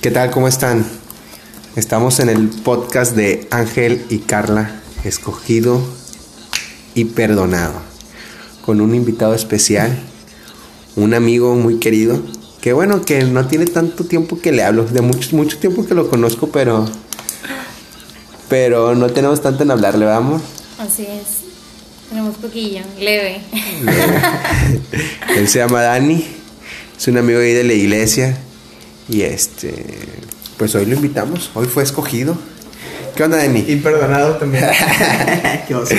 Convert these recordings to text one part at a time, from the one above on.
¿Qué tal? ¿Cómo están? Estamos en el podcast de Ángel y Carla, escogido y perdonado, con un invitado especial, un amigo muy querido, que bueno, que no tiene tanto tiempo que le hablo, de mucho, mucho tiempo que lo conozco, pero, pero no tenemos tanto en hablarle, vamos. Así es. Tenemos poquillo, leve. Él se llama Dani, es un amigo ahí de la iglesia y este, pues hoy lo invitamos, hoy fue escogido. ¿Qué onda, Dani? Y perdonado también. Qué oso.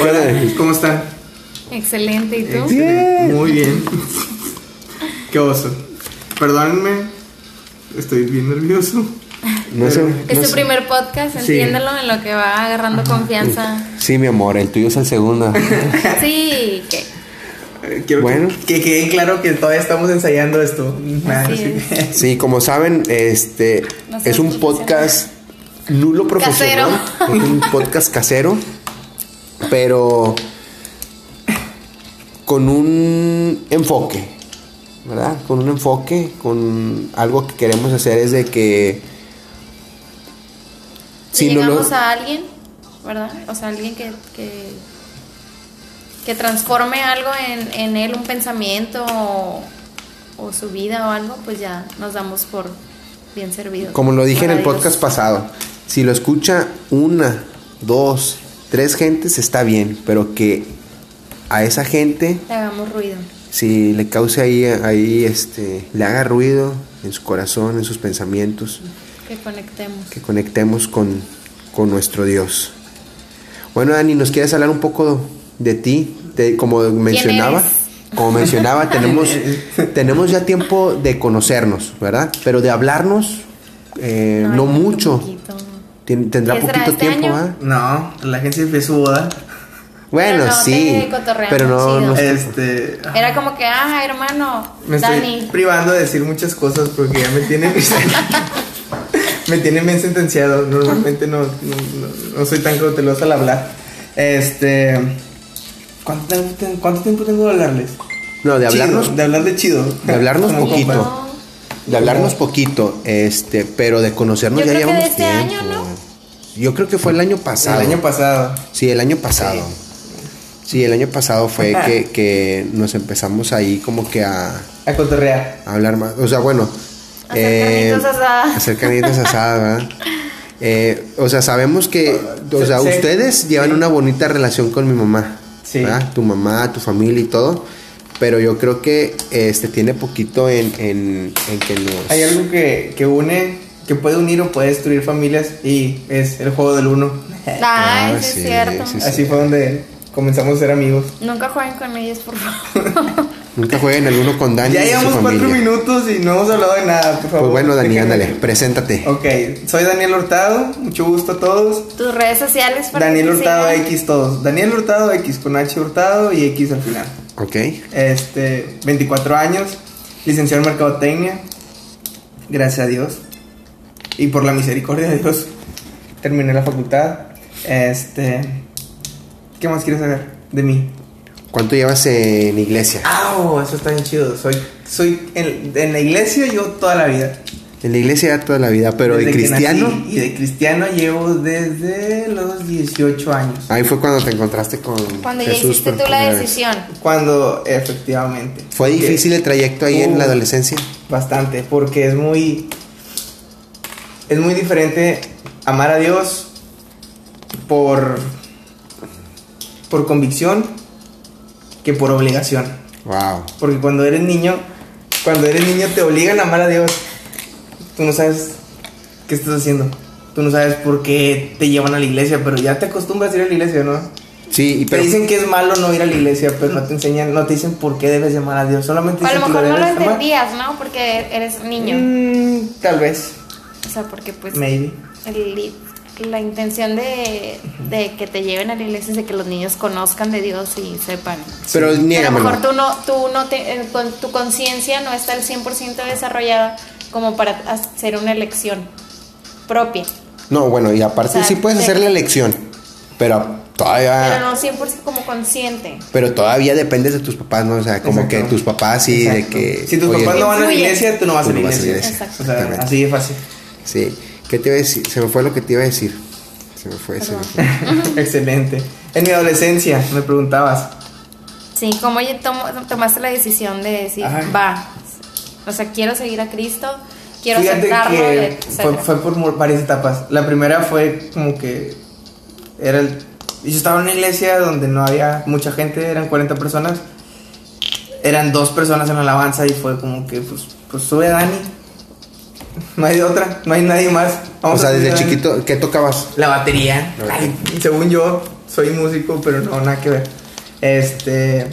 Hola, ¿cómo están? Excelente, ¿y tú? Bien. Muy bien. Qué oso. Perdónenme, estoy bien nervioso. No sé, Es no tu sé. primer podcast, Sí. entiéndelo en lo que va agarrando confianza. Sí, mi amor, el tuyo es el segundo. Sí, que Quiero Bueno. que, que quede claro que todavía estamos ensayando esto. Así sí. es. Sí, como saben, este No es un podcast nulo profesional, Casero. es un podcast casero, pero con un enfoque, ¿verdad? Con un enfoque, con algo que queremos hacer es de que si si no llegamos lo a alguien, ¿verdad? O sea, alguien que, que, que transforme algo en, en él, un pensamiento o, o su vida o algo, pues ya nos damos por bien servidos. Como lo dije en el podcast pasado, si lo escucha una, dos, tres gentes está bien, pero que a esa gente Le hagamos ruido. si le cause ahí, ahí este, le haga ruido en su corazón, en sus pensamientos, Que conectemos. que conectemos con, con nuestro Dios. Bueno, Dani, ¿nos quieres hablar un poco de ti? De, como mencionaba, como mencionaba, tenemos, tenemos ya tiempo de conocernos, ¿verdad? Pero de hablarnos, eh, no, mucho. poquito. Tendrá ¿Qué será, poquito este tiempo, año? ¿ah? No, la gente fue su boda. Bueno, Pero no, sí. te Pero no, chido. no Este. Era como que, ah, hermano, Me estoy Dani. privando de decir muchas cosas porque ya me tienen. me tienen bien sentenciado. Normalmente no, no, no- no soy tan cauteloso al hablar. Este. ¿Cuánto, tiempo ten- cuánto tiempo tengo de hablarles? No, de Chido, hablarnos, de hablar de chido. de hablarnos poquito. compa. de hablarnos poquito, este, pero de conocernos Yo ya creo que de llevamos este tiempo. año, ¿no? Yo creo que fue el año pasado. El año pasado. Sí, el año pasado. Sí, el año pasado fue que, que nos empezamos ahí como que a, A cotorrear. a hablar más. O sea, bueno. Hacer eh, carnitas asadas. Hacer carnitas asadas, ¿verdad? Eh, o sea, sabemos que, o sea, Sí, sí. ustedes llevan Sí. una bonita relación con mi mamá, Sí. ¿verdad? Tu mamá, tu familia y todo, pero yo creo que este tiene poquito en, en, en que nos... Hay algo que, que une, que puede unir o puede destruir familias y es el juego del uno. Ay, Ah, sí, sí, es cierto. sí, sí. Así fue donde comenzamos a ser amigos. Nunca jueguen con ellos, por favor. Nunca jueguen el uno con Dani ya y su llevamos cuatro minutos y no hemos hablado de nada, por favor. Pues bueno, Dani, ándale, preséntate. Ok, soy Daniel Hurtado, mucho gusto a todos. Tus redes sociales para Daniel Hurtado. X todos. Daniel Hurtado X con H Hurtado y X al final. Ok. Este, 24 años, licenciado en Mercadotecnia. Gracias a Dios. Y por la misericordia de Dios, terminé la facultad. Este, ¿qué más quieres saber de mí? ¿Cuánto llevas en iglesia? Ah, eso está bien chido. Soy, soy en, en la iglesia yo toda la vida. En la iglesia ya toda la vida, pero de Desde cristiano. nací. Y de cristiano llevo desde los 18 años. Ahí fue cuando te encontraste con Cuando ya hiciste por tú la vez. decisión. Cuando, efectivamente. ¿Fue Porque- difícil el trayecto ahí en la adolescencia? Bastante, porque es muy. Es muy diferente amar a Dios por. por convicción que por obligación. Wow. Porque cuando eres niño, cuando eres niño te obligan a amar a Dios. Tú no sabes qué estás haciendo. Tú no sabes por qué te llevan a la iglesia, pero ya te acostumbras a ir a la iglesia, ¿no? Sí, y Te pero dicen que es malo no ir a la iglesia, pero no te enseñan, no te dicen por qué debes llamar a Dios. Solamente a lo mejor no lo amar. entendías, ¿no? Porque eres niño. Mm, tal vez, O sea, porque pues maybe. el- la intención de, de que te lleven a la iglesia es de que los niños conozcan de Dios y sepan. pero a lo mejor tú no, tú no te, eh, con tu conciencia no está al 100% desarrollada como para hacer una elección propia. No, bueno, y aparte O sea, sí puedes de- hacer la elección, pero todavía... Pero no 100% como consciente. Pero todavía dependes de tus papás, ¿no? O sea, como Exacto. que tus papás sí, de que... Si tus oye, papás no van a la iglesia, tú no vas Tú a la no vas a la iglesia. Exacto. O sea, Exactamente. así de fácil. Sí. ¿Qué te iba a decir? Se me fue lo que te iba a decir. Se me fue, se me fue. Excelente. En mi adolescencia, me preguntabas. Sí, ¿cómo ya tomo- tomaste la decisión de decir, Ajá. va? O sea, quiero seguir a Cristo, quiero Fíjate aceptarlo, que fue, fue por varias etapas. La primera fue como que era el, yo estaba en una iglesia donde no había mucha gente, eran 40 personas. Eran dos personas en la alabanza y fue como que pues pues sube Dani. No hay de otra, no hay nadie más. O sea, desde chiquito, ¿qué tocabas? La batería. Ay, según yo, soy músico, pero no, nada que ver. Este.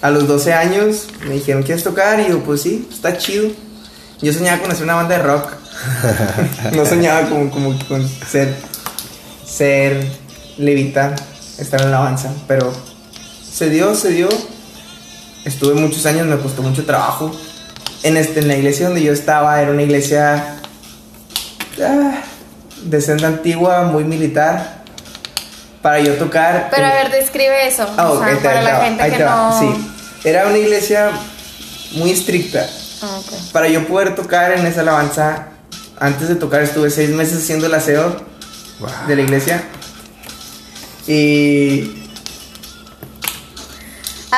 A los 12 años me dijeron, ¿quieres tocar? Y yo, pues sí, está chido. Yo soñaba con hacer una banda de rock. no soñaba como, como con ser. Ser. Levitar. Estar en la alabanza. Pero se dio, se dio. Estuve muchos años, me costó mucho trabajo. En, este, en la iglesia donde yo estaba, era una iglesia ah, de senda antigua, muy militar. Para yo tocar. Pero a ver, describe eso. ah, o sea, para la va, gente ahí que te va, no. Sí. Era una iglesia muy estricta. Ah. Para yo poder tocar en esa alabanza, antes de tocar estuve seis meses haciendo el aseo Wow. de la iglesia. Y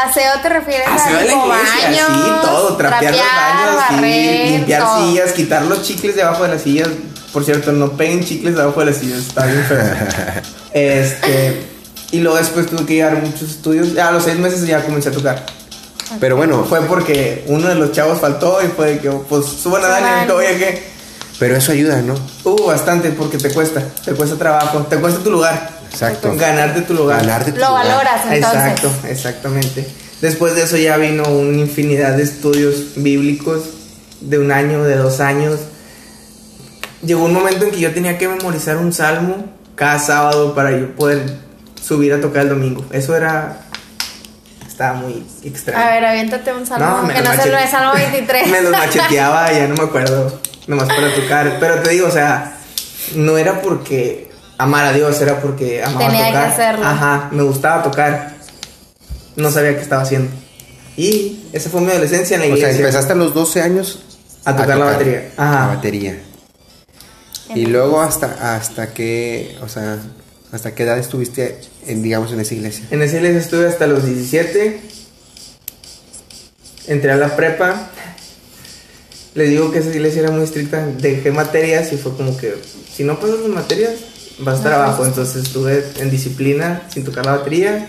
Aseo te refieres Aseo a de la iglesia, baños, sí, todo, trapear, los baños, sí, limpiar todo. sillas, quitar los chicles debajo de las sillas. Por cierto, no peguen chicles debajo de las sillas, está bien feo. este, y luego después tuve que llevar muchos estudios. A los seis meses ya comencé a tocar. Pero bueno, Fue porque uno de los chavos faltó y fue de que, pues, suban a Dani, oye, ¿qué? pero eso ayuda, ¿no? Uh, bastante, porque te cuesta, te cuesta trabajo, te cuesta tu lugar. Exacto. Ganarte tu lugar. Ganarte tu Lo lugar. valoras entonces. Exacto, exactamente. Después de eso ya vino una infinidad de estudios bíblicos de un año, de dos años. Llegó un momento en que yo tenía que memorizar un salmo cada sábado para yo poder subir a tocar el domingo. Eso era... Estaba muy extraño. A ver, aviéntate un salmo me que no se lo es Salmo 23. me los macheteaba, ya no me acuerdo. Nomás para tocar. Pero te digo, o sea, no era porque amara a Dios, era porque amaba Tenía que tocar. hacerlo. Ajá, me gustaba tocar. No sabía qué estaba haciendo. Y esa fue mi adolescencia en la O sea, iglesia. empezaste a los 12 años A tocar la batería. Ajá. La batería. Y luego hasta hasta que, o sea, hasta qué edad estuviste en digamos en esa iglesia? En esa iglesia estuve hasta los 17. Entré a la prepa. Les digo que esa iglesia era muy estricta. Dejé materias y fue como que si no pasas las materias, vas a estar No, abajo. pues. Entonces estuve en disciplina sin tocar la batería.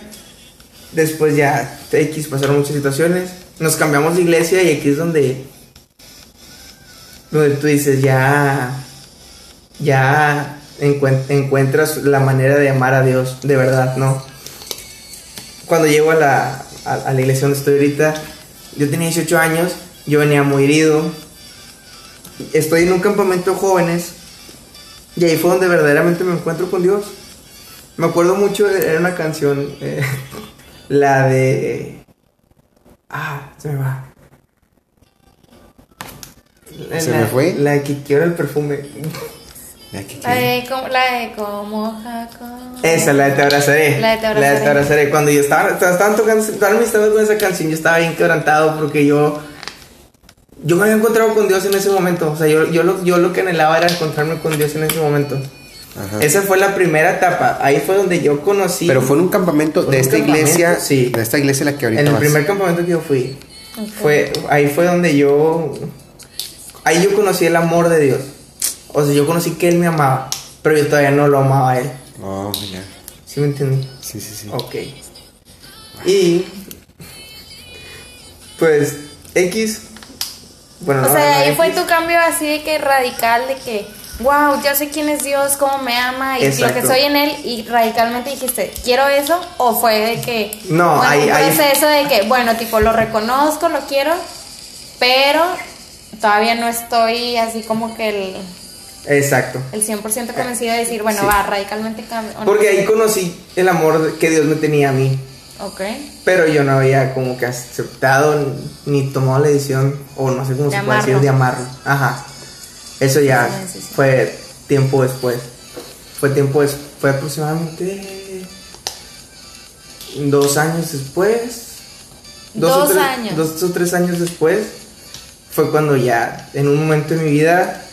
Después ya X pasaron muchas situaciones. Nos cambiamos de iglesia y aquí es donde donde tú dices ya ya encuen- encuentras la manera de amar a Dios de verdad, ¿no? Cuando llego a la, a, la iglesia donde estoy ahorita, yo tenía 18 años, yo venía muy herido, estoy en un campamento jóvenes y ahí fue donde verdaderamente me encuentro con Dios. Me acuerdo mucho, era una canción, eh, la de... Ah, se me va. La- ¿Se me fue? La de que quiero el perfume. Que- La de como, la de como Jacob. Esa, la de Te abrazaré. La de Te abrazaré. abrazaré. Cuando yo estaba, estaba- estaban tocando, estaban con esa canción, yo estaba bien quebrantado porque yo, yo me había encontrado con Dios en ese momento. O sea, yo, yo, lo, yo lo que anhelaba era encontrarme con Dios en ese momento. Ajá. Esa fue la primera etapa. Ahí fue donde yo conocí. Pero fue en un campamento de un esta iglesia, sí. de esta iglesia la que ahorita en el vas. primer campamento que yo fui. Ok. Fue, ahí fue donde yo. Ahí yo conocí el amor de Dios. O sea, yo conocí que Él me amaba. Pero yo todavía no lo amaba a Él. Oh, ya. ¿Sí me entiendes? Sí, sí, sí. Ok. Y. Pues. X. Bueno, O no, sea, no, ahí fue tu cambio así de que radical, de que, wow, ya sé quién es Dios, cómo me ama y lo que soy en Él, y radicalmente dijiste, quiero eso, o fue de que, No, bueno, proceso de que, bueno, tipo, lo reconozco, lo quiero, pero todavía no estoy así como que el, Exacto. el 100% convencido de decir, bueno, Sí. va, radicalmente cambio. Porque ahí conocí el amor que Dios me tenía a mí. Ok. Pero yo no había como que aceptado ni tomado la decisión, o no sé cómo De se puede decir, de amarlo. Ajá. Eso ya fue tiempo después. Fue tiempo después. Fue aproximadamente dos años después. Dos o tres, años. Dos o tres años después fue cuando ya, en un momento de mi vida,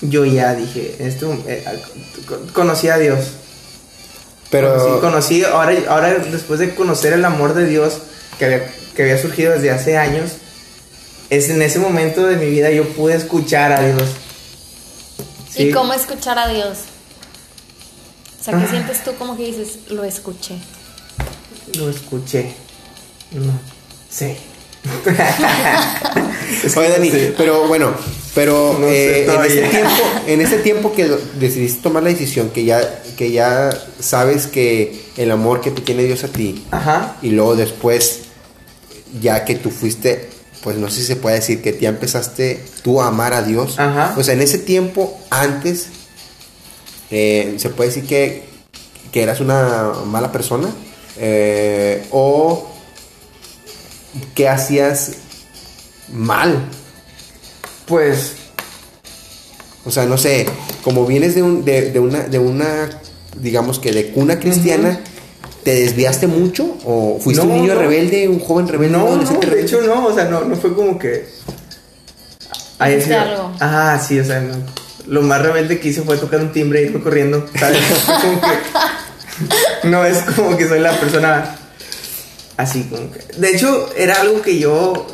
yo ya dije, este eh, co- conocí a Dios. Pero, Conocí, conocí- ahora, ahora después de conocer el amor de Dios que había, que había surgido desde hace años, es en ese momento de mi vida yo pude escuchar a Dios. ¿Y cómo escuchar a Dios? O sea, ¿qué Ah. sientes tú como que dices, lo escuché? Lo escuché. No sé. Oye, Dani, Sí. pero bueno, pero No sé eh, en, ese tiempo, en ese tiempo que decidiste tomar la decisión, que ya, que ya sabes que el amor que te tiene Dios a ti, Ajá. y luego después, ya que tú fuiste, pues no sé si se puede decir que ya empezaste tú a amar a Dios. Ajá. O sea, en ese tiempo, antes, eh, se puede decir que, que eras una mala persona, eh, o que hacías mal. Pues O sea, no sé, como vienes de, un, de, de una, de una, digamos que de cuna cristiana, ¿te desviaste mucho? ¿O fuiste No, un niño no. rebelde, un joven rebelde? no, no, de hecho no, o sea, no, no fue como que... algo. Ajá, sí, o sea, no. Lo más rebelde que hice fue tocar un timbre e irme corriendo, ¿sabes? Fue como que... No es como que soy la persona así como que... De hecho, era algo que yo...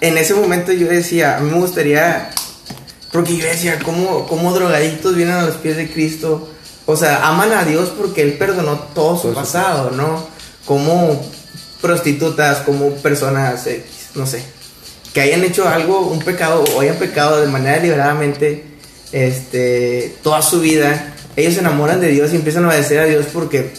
En ese momento yo decía, a mí me gustaría... Porque yo decía, ¿cómo, cómo drogadictos vienen a los pies de Cristo? O sea, aman a Dios porque Él perdonó todo su Todo su- pasado, ¿no? Como prostitutas, como personas, X, no sé, que hayan hecho algo, un pecado, o hayan pecado de manera deliberadamente, este, toda su vida, ellos se enamoran de Dios y empiezan a obedecer a Dios porque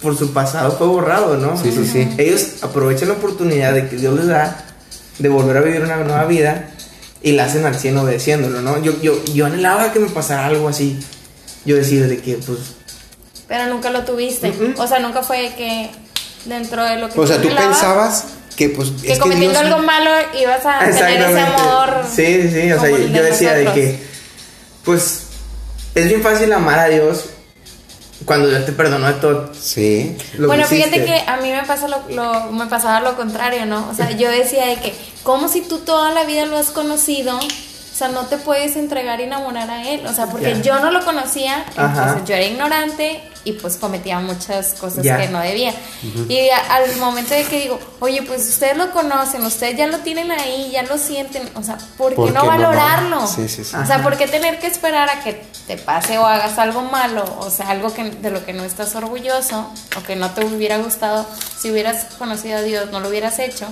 por su pasado fue borrado, ¿no? Sí, sí, sí. Ellos aprovechan la oportunidad de que Dios les da de volver a vivir una nueva vida y la hacen al 100 obedeciéndolo, ¿no? Yo, yo, yo anhelaba que me pasara algo así. Yo decía de que, pues, Pero nunca lo tuviste. Mm-mm. O sea, nunca fue que dentro de lo que O sea, tú pensabas que pues que es que cometiendo Dios... algo malo ibas a tener ese amor. Sí, sí, sí. O sea, yo, decía de nosotros. que, pues, es bien fácil amar a Dios cuando Dios te perdonó de todo. Sí. lo bueno, que fíjate que a mí me pasa lo, lo- me pasaba lo contrario, ¿no? O sea, yo decía de que, como si tú toda la vida lo has conocido, o sea, no te puedes entregar y enamorar a él, o sea, porque yo no lo conocía, Ajá. entonces yo era ignorante y pues cometía muchas cosas que no debía. Y a- al momento de que digo, oye, pues ustedes lo conocen, ustedes ya lo tienen ahí, ya lo sienten, o sea, ¿por qué ¿Por no qué valorarlo? va? Sí, sí, sí. O sea. ¿por qué tener que esperar a que te pase o hagas algo malo? O sea, algo que, de lo que no estás orgulloso o que no te hubiera gustado. Si hubieras conocido a Dios, no lo hubieras hecho.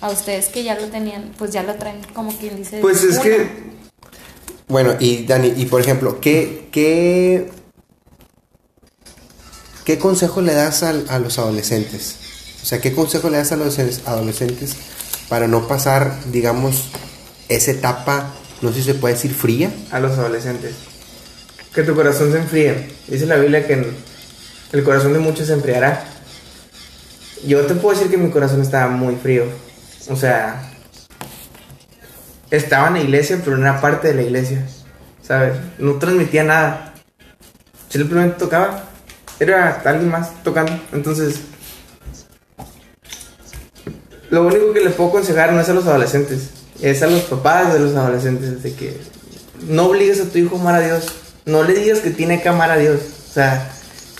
A ustedes que ya lo tenían, pues ya lo traen, como quien dice. Pues es que, Bueno, y Dani, y por ejemplo, ¿qué, qué, qué consejo le das al- a, los adolescentes? O sea, ¿qué consejo le das a los adolescentes para no pasar, digamos, esa etapa, no sé si se puede decir fría? a los adolescentes, que tu corazón se enfríe. Dice la Biblia que el corazón de muchos se enfriará. Yo te puedo decir que mi corazón estaba muy frío. O sea, estaba en la iglesia, pero no era parte de la iglesia. ¿Sabes? No transmitía nada. Simplemente tocaba. Era alguien más tocando. Entonces, lo único que les puedo aconsejar no es a los adolescentes, es a los papás de los adolescentes, de que no obligues a tu hijo a amar a Dios. No le digas que tiene que amar a Dios. O sea,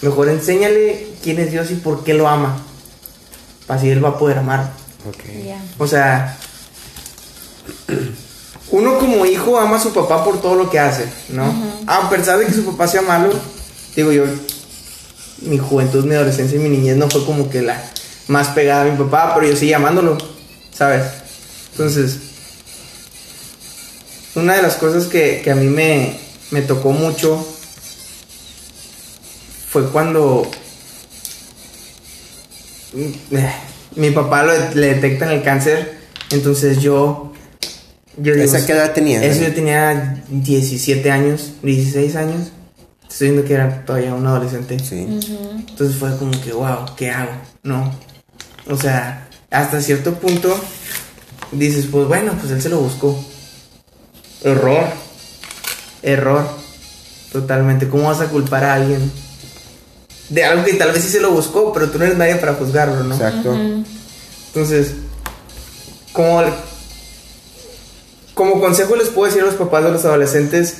mejor enséñale quién es Dios y por qué lo ama. Así él va a poder amar. O sea, uno como hijo ama a su papá por todo lo que hace, ¿no? A pesar de que su papá sea malo, digo yo, mi juventud, mi adolescencia y mi niñez no fue como que la más pegada a mi papá, pero yo seguía amándolo, ¿sabes? Entonces, una de las cosas que, que a mí me, me tocó mucho fue cuando eh, mi papá lo- le detectan el cáncer, entonces yo... yo digo, ¿Esa qué edad tenías, Eso yo tenía 17 años, 16 años. Estoy viendo que era todavía un adolescente. Sí. Entonces fue como que, wow, ¿qué hago? No. O sea, hasta cierto punto dices, pues bueno, pues él se lo buscó. Error. Error. Totalmente. ¿Cómo vas a culpar a alguien de algo que tal vez sí se lo buscó, pero tú no eres nadie para juzgarlo, ¿no? Exacto. Entonces, como, como consejo les puedo decir a los papás de los adolescentes,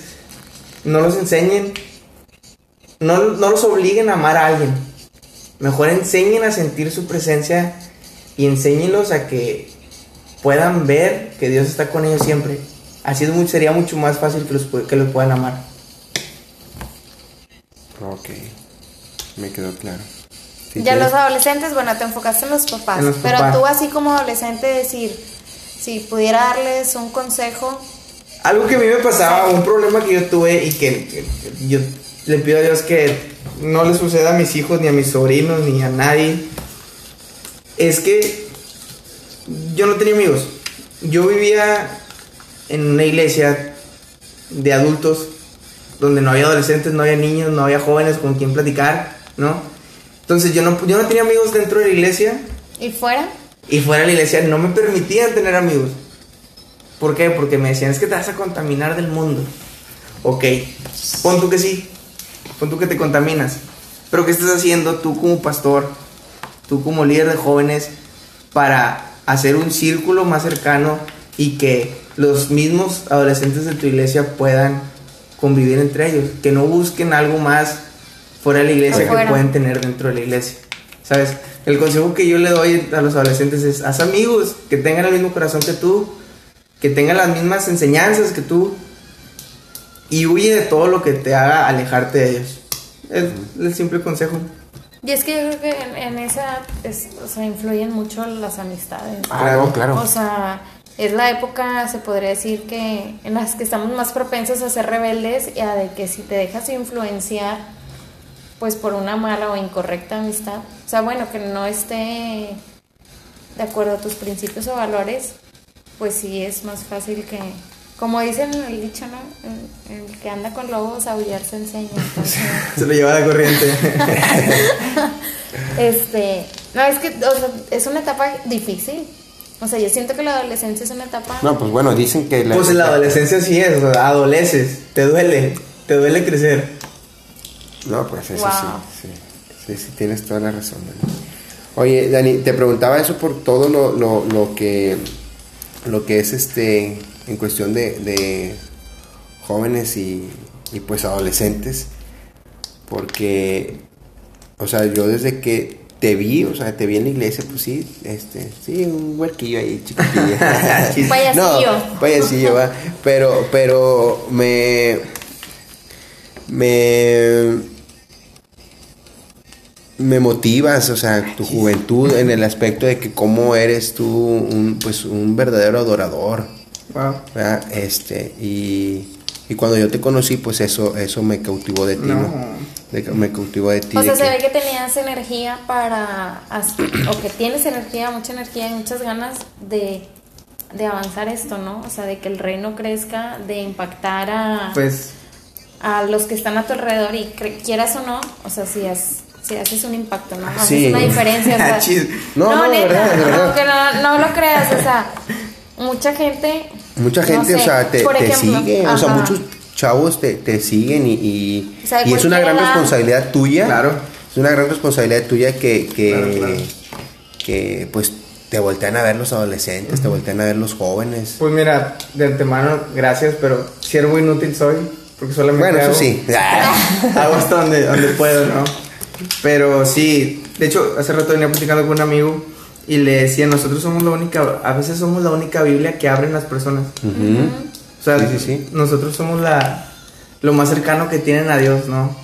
no los enseñen, no, no los obliguen a amar a alguien. Mejor enseñen a sentir su presencia y enséñenlos a que puedan ver que Dios está con ellos siempre. Así es muy- sería mucho más fácil que los, que los puedan amar. Ok. Me quedó claro. Si ya quieres- los adolescentes, bueno, te enfocaste en los papás. En los pero papás. tú así como adolescente decir, si pudiera darles un consejo, Algo que a mí me pasaba, un problema que yo tuve y que, que- que yo le pido a Dios que no le suceda a mis hijos, ni a mis sobrinos, ni a nadie, es que yo no tenía amigos. Yo vivía en una iglesia de adultos donde no había adolescentes, no había niños, no había jóvenes con quien platicar, ¿no? Entonces yo no, yo no tenía amigos dentro de la iglesia y fuera, y fuera de la iglesia no me permitían tener amigos. ¿Por qué? Porque me decían, es que te vas a contaminar del mundo. Ok, pon tú que sí, pon tú que te contaminas. Pero ¿qué estás haciendo tú como pastor, tú como líder de jóvenes, para hacer un círculo más cercano y que los mismos adolescentes de tu iglesia puedan convivir entre ellos? Que no busquen algo más fuera de la iglesia que pueden tener dentro de la iglesia. ¿Sabes? El consejo que yo le doy a los adolescentes es, haz amigos que tengan el mismo corazón que tú, que tengan las mismas enseñanzas que tú y huye de todo lo que te haga alejarte de ellos. Es el simple consejo. y es que yo creo que en, en esa es- o sea, influyen mucho las amistades. Ah, no, claro. O sea, es la época, se podría decir que en las que estamos más propensos a ser rebeldes y a de que si te dejas influenciar, pues por una mala o incorrecta amistad, o sea, bueno, que no esté de acuerdo a tus principios o valores, pues sí es más fácil que, como dicen en el dicho, ¿no? El, el que anda con lobos aullar se enseña. Entonces, Se lo lleva la corriente. este, no, es que o sea, es una etapa difícil. O sea, yo siento que la adolescencia es una etapa No, pues bueno, dicen que la. pues en la adolescencia sí es, o sea, adoleces, te duele, te duele crecer. No, pues eso Wow. sí, sí. Sí, sí, tienes toda la razón, Dani. Oye, Dani, te preguntaba eso por todo lo, lo, lo que lo que es este en cuestión de, de jóvenes y, y pues adolescentes. Porque, o sea, yo desde que te vi, o sea, te vi en la iglesia, pues sí, este, sí, un huerquillo ahí chiquitillo. Payasillo. No, payasillo, va. Pero, pero me, me, me motivas, o sea, tu juventud en el aspecto de que cómo eres tú un, pues, un verdadero adorador, Wow. ¿verdad? Este, y, y cuando yo te conocí, pues eso, eso me cautivó de ti, ¿no? No. De- me cautivó de ti. O de sea, se ve que tenías energía para, o que tienes energía, mucha energía y muchas ganas de, de avanzar esto, ¿no? O sea, de que el reino crezca, de impactar a, Pues a los que están a tu alrededor y cre- quieras o no, o sea, si, has- si haces un impacto, ¿no? Haces Sí. una diferencia, o sea, Chis. No, no, de neta, verdad, verdad. aunque no, no lo creas, o sea, mucha gente... Mucha no gente, o sea, te, te ejemplo, sigue, o sea, muchos chavos te, te siguen y, y, O sea, de y es una gran edad. responsabilidad tuya. Claro. Es una gran responsabilidad tuya que, que, Claro, claro. que pues te voltean a ver los adolescentes, te voltean a ver los jóvenes. Pues mira, de antemano, gracias, pero siervo inútil soy, porque solamente Bueno, eso sí. hago hasta donde, donde puedo, ¿no? Pero sí, de hecho, hace rato venía platicando con un amigo y le decía, nosotros somos la única, a veces somos la única Biblia que abren las personas. Ujú. O sea, Sí, sí, sí. nosotros somos la, lo más cercano que tienen a Dios, ¿no?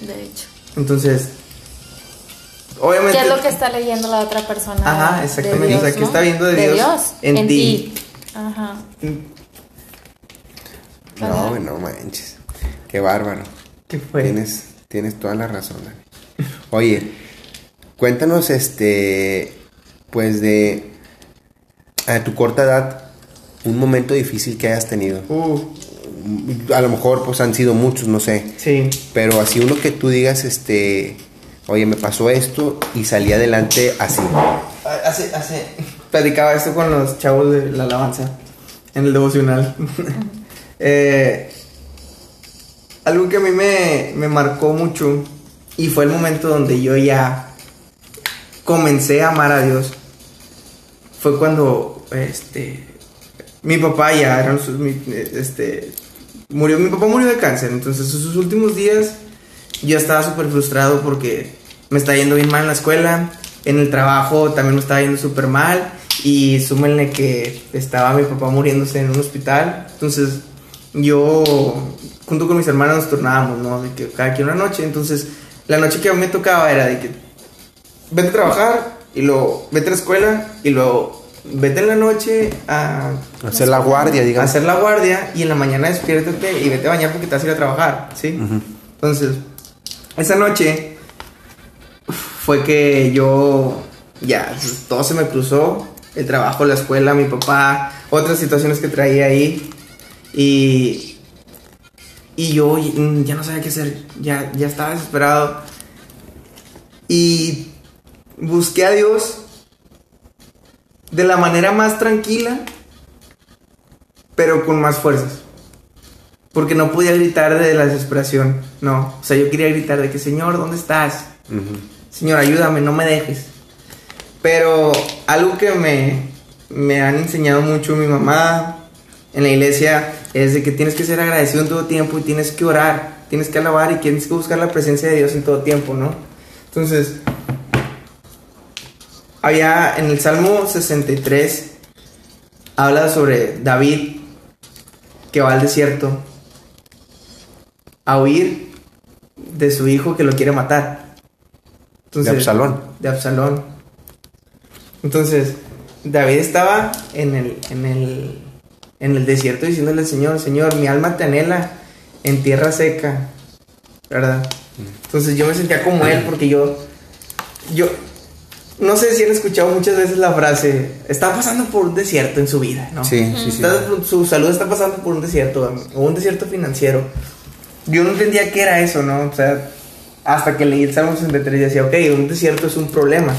De hecho. Entonces, obviamente... ¿Qué es lo que está leyendo la otra persona? Ajá, de exactamente, Dios, o sea, ¿qué ¿no? está viendo de Dios en ti? Ajá. No, no manches. Qué bárbaro. ¿Qué fue? Tienes, tienes toda la razón, Dani. Oye, cuéntanos, este, pues de a tu corta edad, un momento difícil que hayas tenido. Uh, A lo mejor, pues han sido muchos, no sé. sí. Pero así uno que tú digas, este, oye, me pasó esto y salí adelante así. Hace, hace, platicaba esto con los chavos de la alabanza en el devocional. Eh, algo que a mí me, me marcó mucho Y fue el momento donde yo ya comencé a amar a Dios. Fue cuando este mi papá ya eran sus mi- este murió mi papá murió de cáncer, entonces en sus últimos días yo estaba súper frustrado porque me está yendo bien mal en la escuela, en el trabajo también me estaba yendo súper mal y súmenle que estaba mi papá muriéndose en un hospital, entonces yo junto con mis hermanos nos turnábamos, ¿no? De que cada quien una noche, entonces la noche que a mí me tocaba era de que vete a trabajar y luego vete a la escuela y luego vete en la noche a Hacer la guardia, a digamos. hacer la guardia y en la mañana despiértate y vete a bañar porque te vas a ir a trabajar, ¿sí? Entonces, esa noche fue que yo ya todo se me cruzó, el trabajo, la escuela, mi papá, otras situaciones que traía ahí y y yo mm, ya no sabía qué hacer, ya ya estaba desesperado y busqué a Dios de la manera más tranquila, pero con más fuerzas. Porque no podía gritar de la desesperación, no. O sea, yo quería gritar de que, Señor, ¿dónde estás? Señor, ayúdame, no me dejes. Pero algo que me, me han enseñado mucho mi mamá en la iglesia es de que tienes que ser agradecido en todo tiempo y tienes que orar, tienes que alabar y tienes que buscar la presencia de Dios en todo tiempo, ¿no? Entonces, había en el Salmo 63 habla sobre David que va al desierto a huir de su hijo que lo quiere matar. De Absalón. De Absalón. Entonces, David estaba en el, en el, en el desierto diciéndole al Señor, Señor, mi alma te anhela en tierra seca, ¿verdad? Entonces yo me sentía como él porque yo, yo, no sé si han escuchado muchas veces la frase, está pasando por un desierto en su vida, ¿no? Sí, sí, sí. Está- su salud está pasando por un desierto, o un desierto financiero. Yo no entendía qué era eso, ¿no? O sea, hasta que leí el Salmo 63 y decía, ok, un desierto es un problema.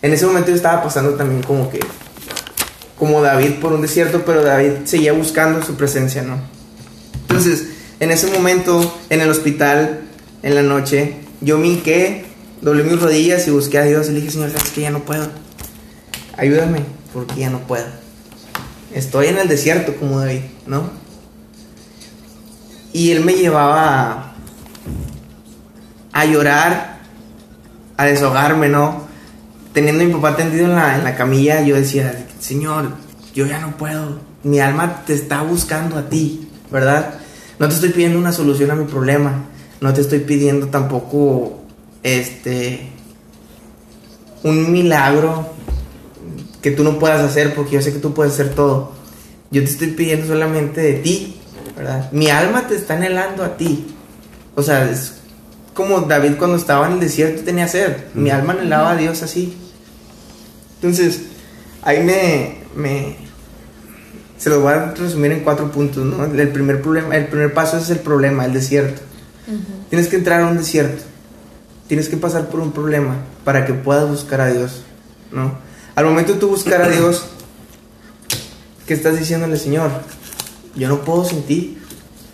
En ese momento yo estaba pasando también como que, como David por un desierto, pero David seguía buscando su presencia, ¿no? Entonces, en ese momento, en el hospital, en la noche, yo me hinqué, doblé mis rodillas y busqué a Dios y le dije, Señor, sabes que ya no puedo. Ayúdame, porque ya no puedo. Estoy en el desierto como David, ¿no? Y él me llevaba a, llorar, a deshogarme, ¿no? Teniendo a mi papá tendido en la, en la camilla, yo decía, Señor, yo ya no puedo. Mi alma te está buscando a ti, ¿verdad? No te estoy pidiendo una solución a mi problema. No te estoy pidiendo tampoco, este, un milagro que tú no puedas hacer, porque yo sé que tú puedes hacer todo. Yo te estoy pidiendo solamente de ti, ¿verdad? Mi alma te está anhelando a ti. O sea, es como David cuando estaba en el desierto tenía sed. Mi alma anhelaba a Dios así. Entonces, ahí me, me se lo voy a resumir en cuatro puntos, ¿no? El primer problema, el primer paso es el problema, el desierto. Tienes que entrar a un desierto. Tienes que pasar por un problema para que puedas buscar a Dios, ¿no? Al momento de tú buscar a Dios, ¿qué estás diciéndole, Señor? Yo no puedo sin ti.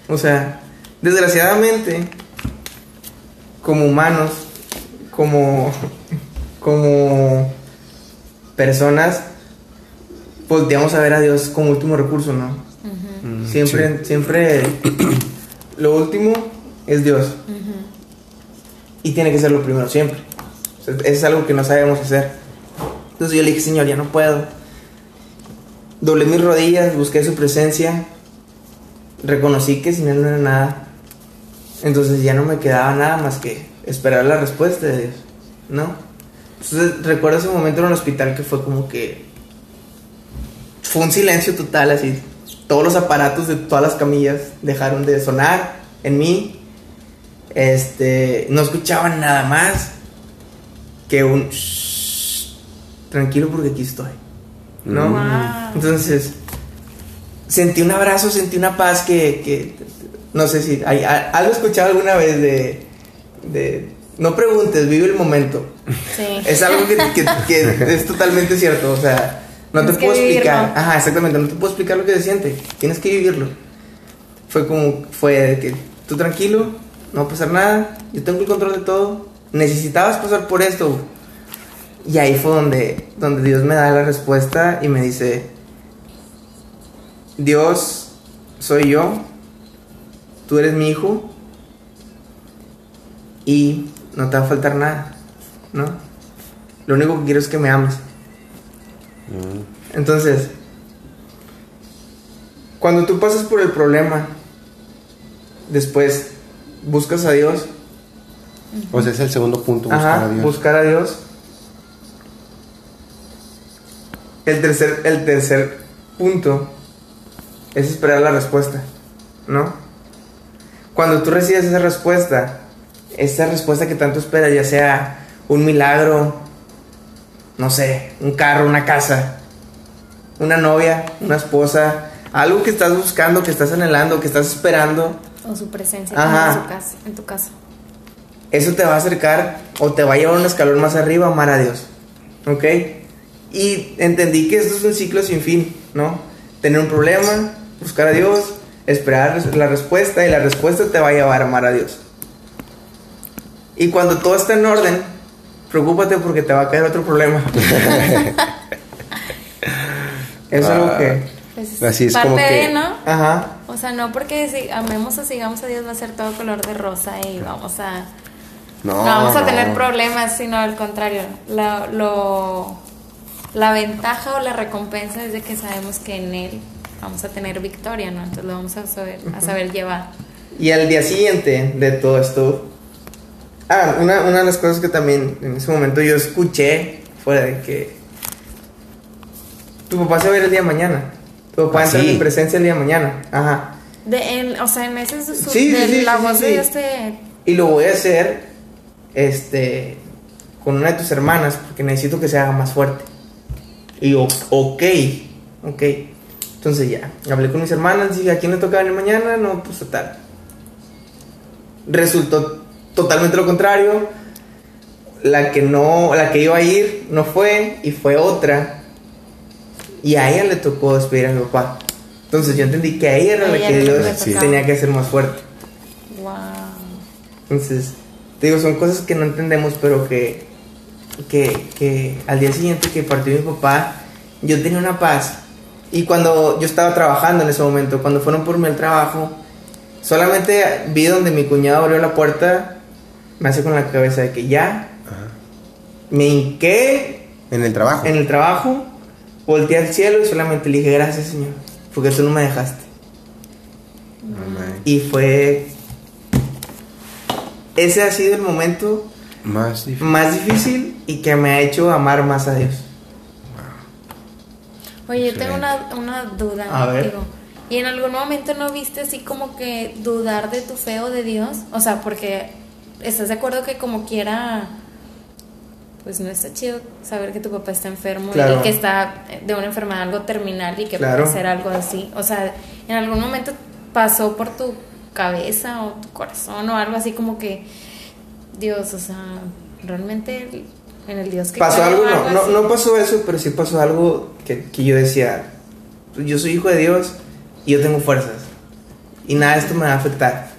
O sea, desgraciadamente, como humanos, como, como personas, volteamos a ver a Dios como último recurso, ¿no? Mm, Siempre, siempre, lo último es Dios. Y tiene que ser lo primero, siempre. O sea, es algo que no sabemos hacer. Entonces yo le dije, Señor, ya no puedo. Doblé mis rodillas, busqué su presencia, reconocí que sin Él no era nada. Entonces ya no me quedaba nada más que esperar la respuesta de Dios, ¿no? Entonces recuerdo ese momento en el hospital que fue como que fue un silencio total, así. Todos los aparatos de todas las camillas dejaron de sonar en mí. Este, no escuchaban nada más que un "Shh, tranquilo porque aquí estoy. ¿No? Wow. Entonces, sentí un abrazo, sentí una paz que, que no sé si hay, algo escuchado alguna vez de, de no preguntes, vive el momento. Sí. Es algo que, que- que es totalmente cierto, o sea, no te Tienes puedo explicar. Ajá, exactamente, no te puedo explicar lo que se siente, tienes que vivirlo. Fue como, fue de que tú tranquilo, no va a pasar nada, yo tengo el control de todo, necesitabas pasar por esto. Y ahí fue donde, donde Dios me da la respuesta y me dice, Dios soy yo, tú eres mi hijo y no te va a faltar nada, ¿no? Lo único que quiero es que me ames. Mm. Entonces, cuando tú pasas por el problema, después buscas a Dios, O sea, es el segundo punto, buscar Ajá, a Dios. buscar a Dios. El tercer, el tercer punto es esperar la respuesta, ¿no? Cuando tú recibes esa respuesta, esa respuesta que tanto esperas, ya sea un milagro, no sé, un carro, una casa, una novia, una esposa, algo que estás buscando, que estás anhelando, que estás esperando, O su presencia Ajá. en, su casa, en tu casa. eso te va a acercar o te va a llevar un escalón más arriba a amar a Dios. ¿Ok? Y entendí que esto es un ciclo sin fin, ¿no? Tener un problema, buscar a Dios, esperar la respuesta y la respuesta te va a llevar a amar a Dios. Y cuando todo está en orden, preocúpate porque te va a caer otro problema. Eso es algo Ah. que... Pues Así es parte como de, que- ¿no? Ajá. O sea, no porque si amemos o sigamos a Dios va a ser todo color de rosa y vamos a No, no, vamos a no. tener problemas, sino al contrario. La, lo, la ventaja o la recompensa es de que sabemos que en Él vamos a tener victoria, ¿no? Entonces lo vamos a saber, a saber llevar. Y al día siguiente de todo esto. Ah, una, una de las cosas que también en ese momento yo escuché fue de que. Tu papá se va a ir el día de mañana. Tu papá Ah, entra en sí. mi presencia el día de mañana. Ajá. De, en, o sea, en ese su, su- Sí, sí, de sí, la sí, voz sí, de sí. Dios te... Y lo voy a hacer. Este. Con una de tus hermanas. Porque necesito que se haga más fuerte. Y yo, ok. Ok. Entonces ya. Hablé con mis hermanas. Dije, ¿a quién le toca venir mañana? No, pues total. Resultó totalmente lo contrario. La que no, la que iba a ir no fue y fue otra. Y a ella le tocó despedir a mi papá. Entonces yo entendí que a ella era A la ella que Dios tenía que hacer más fuerte. Wow. Entonces, te digo, son cosas que no entendemos, pero que, que, que al día siguiente que partió mi papá, yo tenía una paz. Y cuando yo estaba trabajando en ese momento, cuando fueron por mí al trabajo, solamente vi donde mi cuñado abrió la puerta, me hace con la cabeza de que ya, Ajá. me hinqué En el trabajo. en el trabajo, volteé al cielo y solamente le dije gracias Señor, porque tú no me dejaste. Man. Y fue... Ese ha sido el momento Más difícil. más difícil y que me ha hecho amar más a Dios. Oye, yo tengo Excelente. una, una duda. A ver. digo, ¿Y en algún momento no viste así como que dudar de tu fe o de Dios? O sea, porque estás de acuerdo que como quiera, pues no está chido saber que tu papá está enfermo Claro. y que está de una enfermedad algo terminal y que Claro. puede ser algo así. O sea, ¿en algún momento pasó por tu cabeza o tu corazón o algo así como que, Dios, o sea, realmente en el Dios que Pasó algo, no, no, no pasó eso, pero sí pasó algo que, que yo decía, yo soy hijo de Dios y yo tengo fuerzas y nada de esto me va a afectar.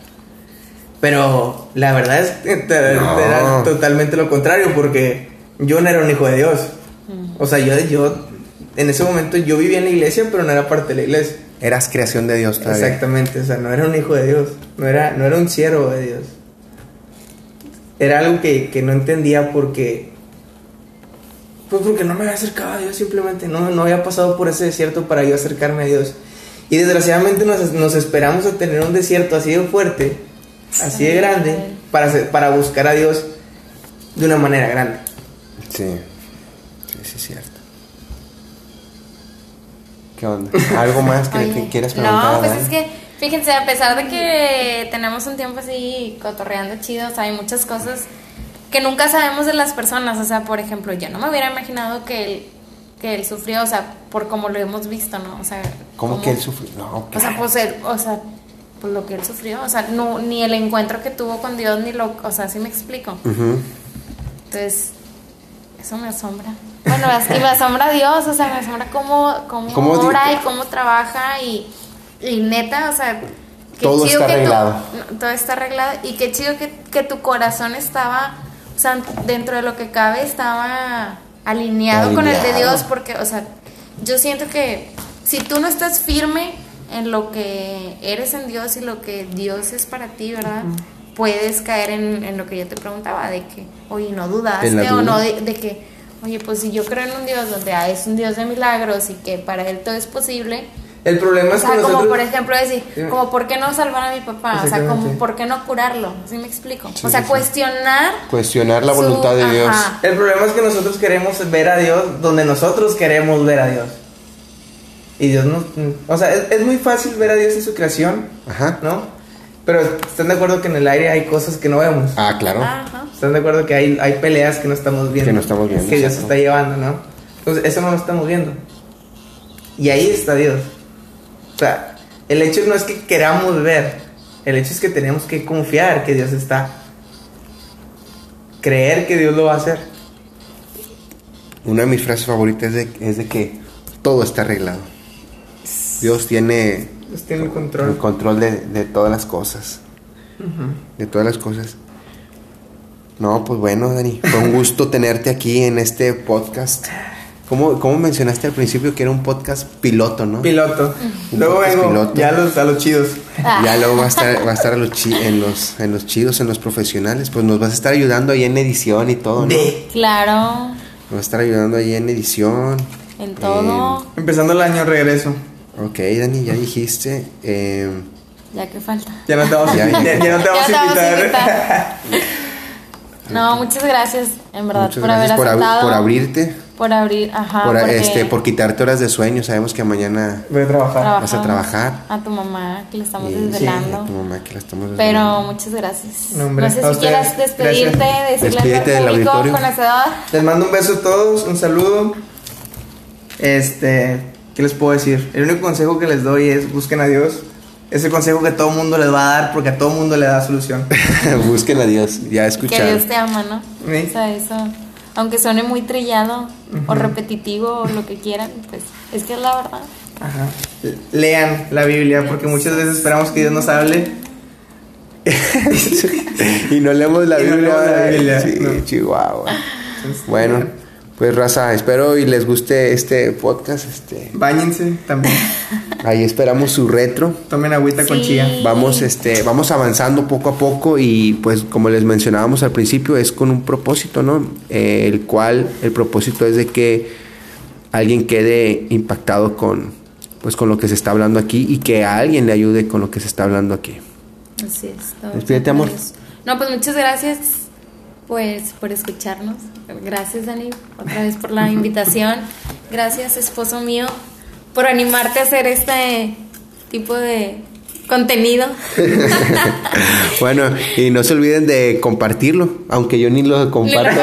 Pero la verdad es que te- No. era totalmente lo contrario porque yo no era un hijo de Dios. Mm. O sea, yo, yo en ese momento yo vivía en la iglesia, pero no era parte de la iglesia. Eras creación de Dios todavía. Exactamente, o sea, no era un hijo de Dios, no era, no era un siervo de Dios. Era algo que, que no entendía porque, pues porque no me había acercado a Dios simplemente, no, no había pasado por ese desierto para yo acercarme a Dios. Y desgraciadamente nos, nos esperamos a tener un desierto así de fuerte, así de grande, para, hacer- para buscar a Dios de una manera grande. Sí. Sí, sí, es cierto. ¿Qué onda? ¿Algo más que, Oye, que quieras preguntar? No, pues es que, fíjense, a pesar de que tenemos un tiempo así cotorreando chido, o sea, hay muchas cosas que nunca sabemos de las personas. O sea, por ejemplo, yo no me hubiera imaginado que él, que él sufrió, o sea, por como lo hemos visto, ¿no? O sea, ¿Cómo cómo- que él sufrió? No, O sea, pues él, o sea, pues lo que él sufrió, o sea, no, ni el encuentro que tuvo con Dios, ni lo, o sea, sí me explico. Ujú. Entonces, eso me asombra. Bueno, y me asombra Dios, o sea, me asombra cómo, cómo, ¿Cómo obra y cómo trabaja y, y neta, o sea, qué Todo chido está que tu- arreglado. no, todo está arreglado y qué chido que, que tu corazón estaba, o sea, dentro de lo que cabe, estaba alineado, con el de Alineado. Dios, porque, o sea, yo siento que si tú no estás firme en lo que eres en Dios y lo que Dios es para ti, ¿verdad? Puedes caer en, en lo que yo te preguntaba, de que, oye, no dudaste o no, de, de que, oye, pues si yo creo en un Dios donde ah, es un Dios de milagros y que para Él todo es posible, El problema o es que sea, como nosotros... por ejemplo decir, como por qué no salvar a mi papá, o sea, como por qué no curarlo, ¿sí me explico? Sí, o sea, sí, cuestionar Cuestionar la su- voluntad de Dios. ajá. El problema es que nosotros queremos ver a Dios donde nosotros queremos ver a Dios. Y Dios no... O sea, es, es muy fácil ver a Dios en su creación, Ajá. ¿no? Pero están de acuerdo que en el aire hay cosas que no vemos. Ah, claro. Ajá. Están de acuerdo que hay, hay peleas que no estamos viendo. Que no estamos viendo, Que Dios exacto. está llevando, ¿no? Entonces, eso no lo estamos viendo. Y ahí está Dios. O sea, el hecho no es que queramos ver. El hecho es que tenemos que confiar que Dios está. Creer que Dios lo va a hacer. Una de mis frases favoritas es de, es de que todo está arreglado. Dios tiene Dios tiene el el control. de, de todas las cosas. De todas las cosas. No, pues bueno, Dani, fue un gusto tenerte aquí en este podcast. ¿Cómo, cómo mencionaste al principio que era un podcast piloto, no? Piloto. Un Luego vengo piloto. ya a los, a los chidos. Ya luego va a estar, va a estar a los chi- en, los, en los chidos, en los profesionales. Pues nos vas a estar ayudando ahí en edición y todo, ¿no? De. Claro, Nos va a estar ayudando ahí en edición. en todo, Empezando el año regreso. Ok, Dani, ya dijiste. eh, ya que falta. Ya no te vamos, Ya, ya, ya. ya no te vamos a invitar. No, muchas gracias, en verdad, muchas por gracias haber por, ab- aceptado. por abrirte, Por abrir, ajá, por, porque este, por quitarte horas de sueño. Sabemos que mañana Voy a trabajar. vas a trabajar. A tu mamá, que le estamos y- desvelando. a tu mamá que la estamos Pero desvelando. muchas gracias. No, No, sé a si ustedes, quieras despedirte, gracias. decirle Despídete al del público auditorio. conocedor. Les mando un beso a todos, un saludo. Este, ¿qué les puedo decir? El único consejo que les doy es busquen a Dios. Es el consejo que todo mundo les va a dar porque a todo mundo le da solución. Busquen a Dios, ya Que escucharon. Dios te ama, ¿no? Sí. O sea, eso, aunque suene muy trillado o repetitivo o lo que quieran, pues es que es la verdad. Ajá. Lean la Biblia porque muchas veces esperamos que Dios nos hable. y no leemos la Y no Biblia. leemos la Biblia, Sí, no. Chihuahua. Bueno, pues raza, espero y les guste este podcast. Este, Báñense también. ahí esperamos su retro. Tomen agüita con chía. Vamos, este, vamos avanzando poco a poco y pues como les mencionábamos al principio es con un propósito, ¿no? Eh, el cual el propósito es de que alguien quede impactado con, pues con lo que se está hablando aquí y que a alguien le ayude con lo que se está hablando aquí. Así es. Despídete, amor. No, pues muchas gracias pues por escucharnos. Gracias, Dani, otra vez por la invitación. Gracias, esposo mío, por animarte a hacer este tipo de contenido. Bueno, y no se olviden de compartirlo, aunque yo ni lo comparto,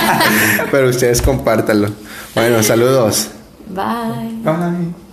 pero ustedes compártanlo. Bueno, saludos. Bye. Bye.